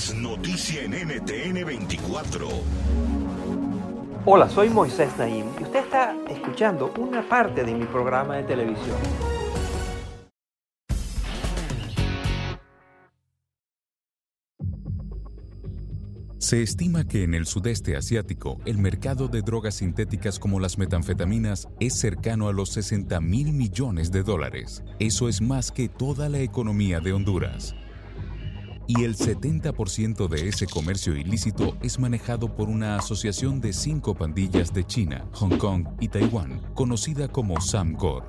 Es noticia en NTN 24. Hola, soy Moisés Naim y usted está escuchando una parte de mi programa de televisión. Se estima que en el sudeste asiático el mercado de drogas sintéticas como las metanfetaminas es cercano a los 60 mil millones de dólares. Eso es más que toda la economía de Honduras. Y el 70% de ese comercio ilícito es manejado por una asociación de cinco pandillas de China, Hong Kong y Taiwán, conocida como Samgor.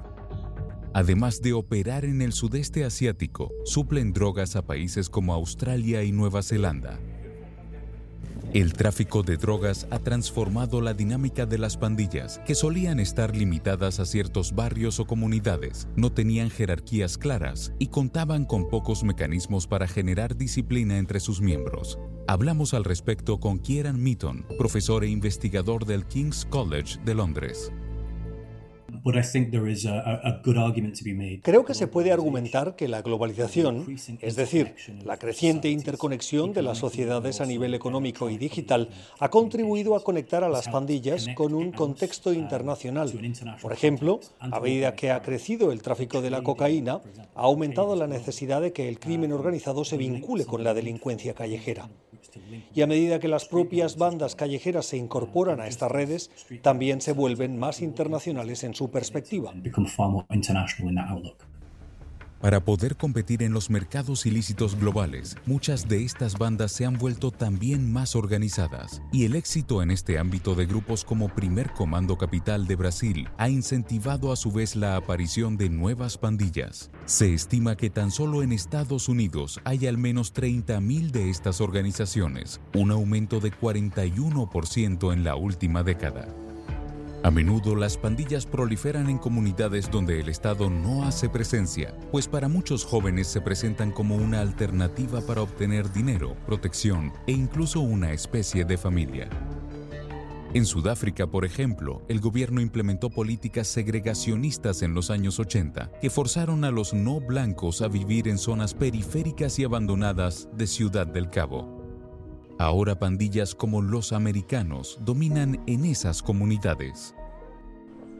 Además de operar en el sudeste asiático, suplen drogas a países como Australia y Nueva Zelanda. El tráfico de drogas ha transformado la dinámica de las pandillas, que solían estar limitadas a ciertos barrios o comunidades, no tenían jerarquías claras y contaban con pocos mecanismos para generar disciplina entre sus miembros. Hablamos al respecto con Kieran Meaton, profesor e investigador del King's College de Londres. Creo que se puede argumentar que la globalización, es decir, la creciente interconexión de las sociedades a nivel económico y digital, ha contribuido a conectar a las pandillas con un contexto internacional. Por ejemplo, a medida que ha crecido el tráfico de la cocaína, ha aumentado la necesidad de que el crimen organizado se vincule con la delincuencia callejera. Y a medida que las propias bandas callejeras se incorporan a estas redes, también se vuelven más internacionales en su perspectiva. Para poder competir en los mercados ilícitos globales, muchas de estas bandas se han vuelto también más organizadas, y el éxito en este ámbito de grupos como Primer Comando Capital de Brasil ha incentivado a su vez la aparición de nuevas pandillas. Se estima que tan solo en Estados Unidos hay al menos 30.000 de estas organizaciones, un aumento de 41% en la última década. A menudo las pandillas proliferan en comunidades donde el Estado no hace presencia, pues para muchos jóvenes se presentan como una alternativa para obtener dinero, protección e incluso una especie de familia. En Sudáfrica, por ejemplo, el gobierno implementó políticas segregacionistas en los años 80 que forzaron a los no blancos a vivir en zonas periféricas y abandonadas de Ciudad del Cabo. Ahora pandillas como los americanos dominan en esas comunidades.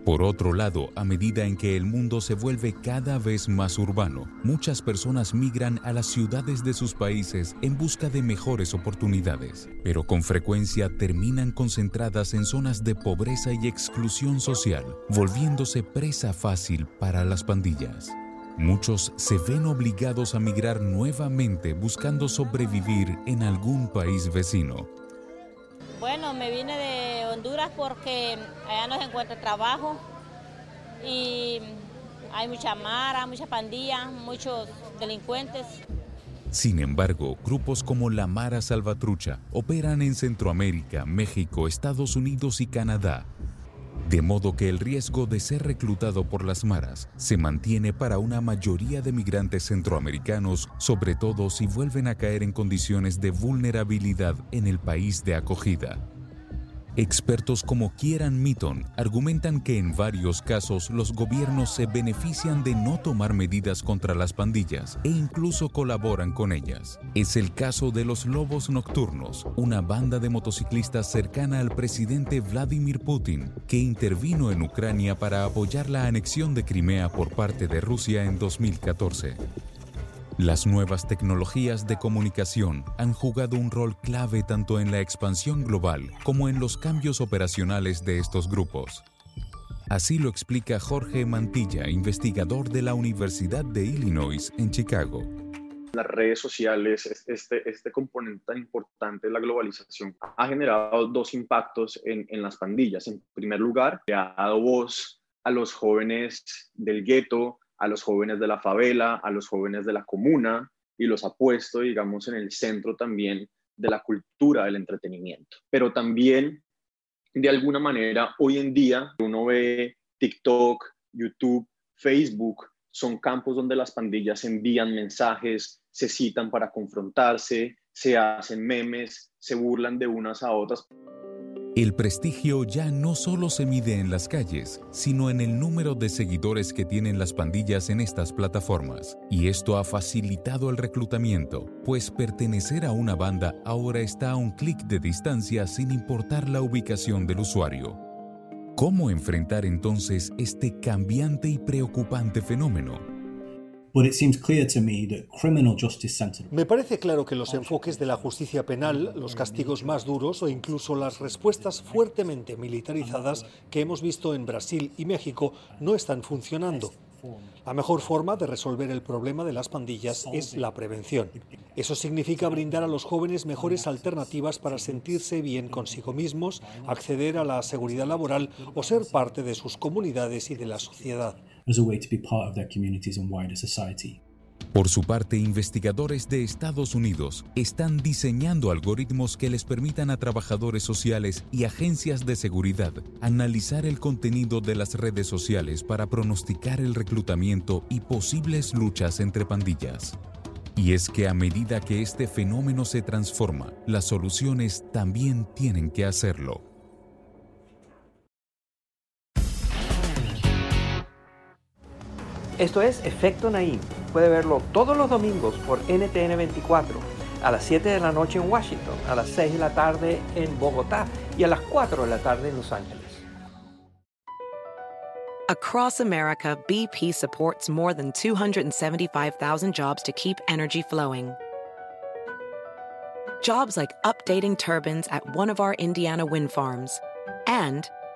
Por otro lado, a medida en que el mundo se vuelve cada vez más urbano, muchas personas migran a las ciudades de sus países en busca de mejores oportunidades, pero con frecuencia terminan concentradas en zonas de pobreza y exclusión social, volviéndose presa fácil para las pandillas. Muchos se ven obligados a migrar nuevamente buscando sobrevivir en algún país vecino. Bueno, me vine de Honduras porque allá no se encuentra trabajo y hay mucha mara, mucha pandilla, muchos delincuentes. Sin embargo, grupos como la Mara Salvatrucha operan en Centroamérica, México, Estados Unidos y Canadá, de modo que el riesgo de ser reclutado por las maras se mantiene para una mayoría de migrantes centroamericanos, sobre todo si vuelven a caer en condiciones de vulnerabilidad en el país de acogida. Expertos como Kieran Meaton argumentan que en varios casos los gobiernos se benefician de no tomar medidas contra las pandillas e incluso colaboran con ellas. Es el caso de los Lobos Nocturnos, una banda de motociclistas cercana al presidente Vladimir Putin, que intervino en Ucrania para apoyar la anexión de Crimea por parte de Rusia en 2014. Las nuevas tecnologías de comunicación han jugado un rol clave tanto en la expansión global como en los cambios operacionales de estos grupos. Así lo explica Jorge Mantilla, investigador de la Universidad de Illinois en Chicago. Las redes sociales, este, este componente tan importante de la globalización, ha generado dos impactos en, en las pandillas. En primer lugar, ha dado voz a los jóvenes del gueto, a los jóvenes de la favela, a los jóvenes de la comuna y los ha puesto, digamos, en el centro también de la cultura del entretenimiento. Pero también, de alguna manera, hoy en día uno ve TikTok, YouTube, Facebook, son campos donde las pandillas envían mensajes, se citan para confrontarse, se hacen memes, se burlan de unas a otras. El prestigio ya no solo se mide en las calles, sino en el número de seguidores que tienen las pandillas en estas plataformas. Y esto ha facilitado el reclutamiento, pues pertenecer a una banda ahora está a un clic de distancia sin importar la ubicación del usuario. ¿Cómo enfrentar entonces este cambiante y preocupante fenómeno? Me parece claro que los enfoques de la justicia penal, los castigos más duros o incluso las respuestas fuertemente militarizadas que hemos visto en Brasil y México no están funcionando. La mejor forma de resolver el problema de las pandillas es la prevención. Eso significa brindar a los jóvenes mejores alternativas para sentirse bien consigo mismos, acceder a la seguridad laboral o ser parte de sus comunidades y de la sociedad. Por su parte, investigadores de Estados Unidos están diseñando algoritmos que les permitan a trabajadores sociales y agencias de seguridad analizar el contenido de las redes sociales para pronosticar el reclutamiento y posibles luchas entre pandillas. Y es que a medida que este fenómeno se transforma, las soluciones también tienen que hacerlo. Esto es Efecto Naim. Puede verlo todos los domingos por NTN 24, a las 7 de la noche en Washington, a las 6 de la tarde en Bogotá y a las 4 de la tarde en Los Ángeles. Across America, BP supports more than 275,000 jobs to keep energy flowing. Jobs like updating turbines at one of our Indiana wind farms and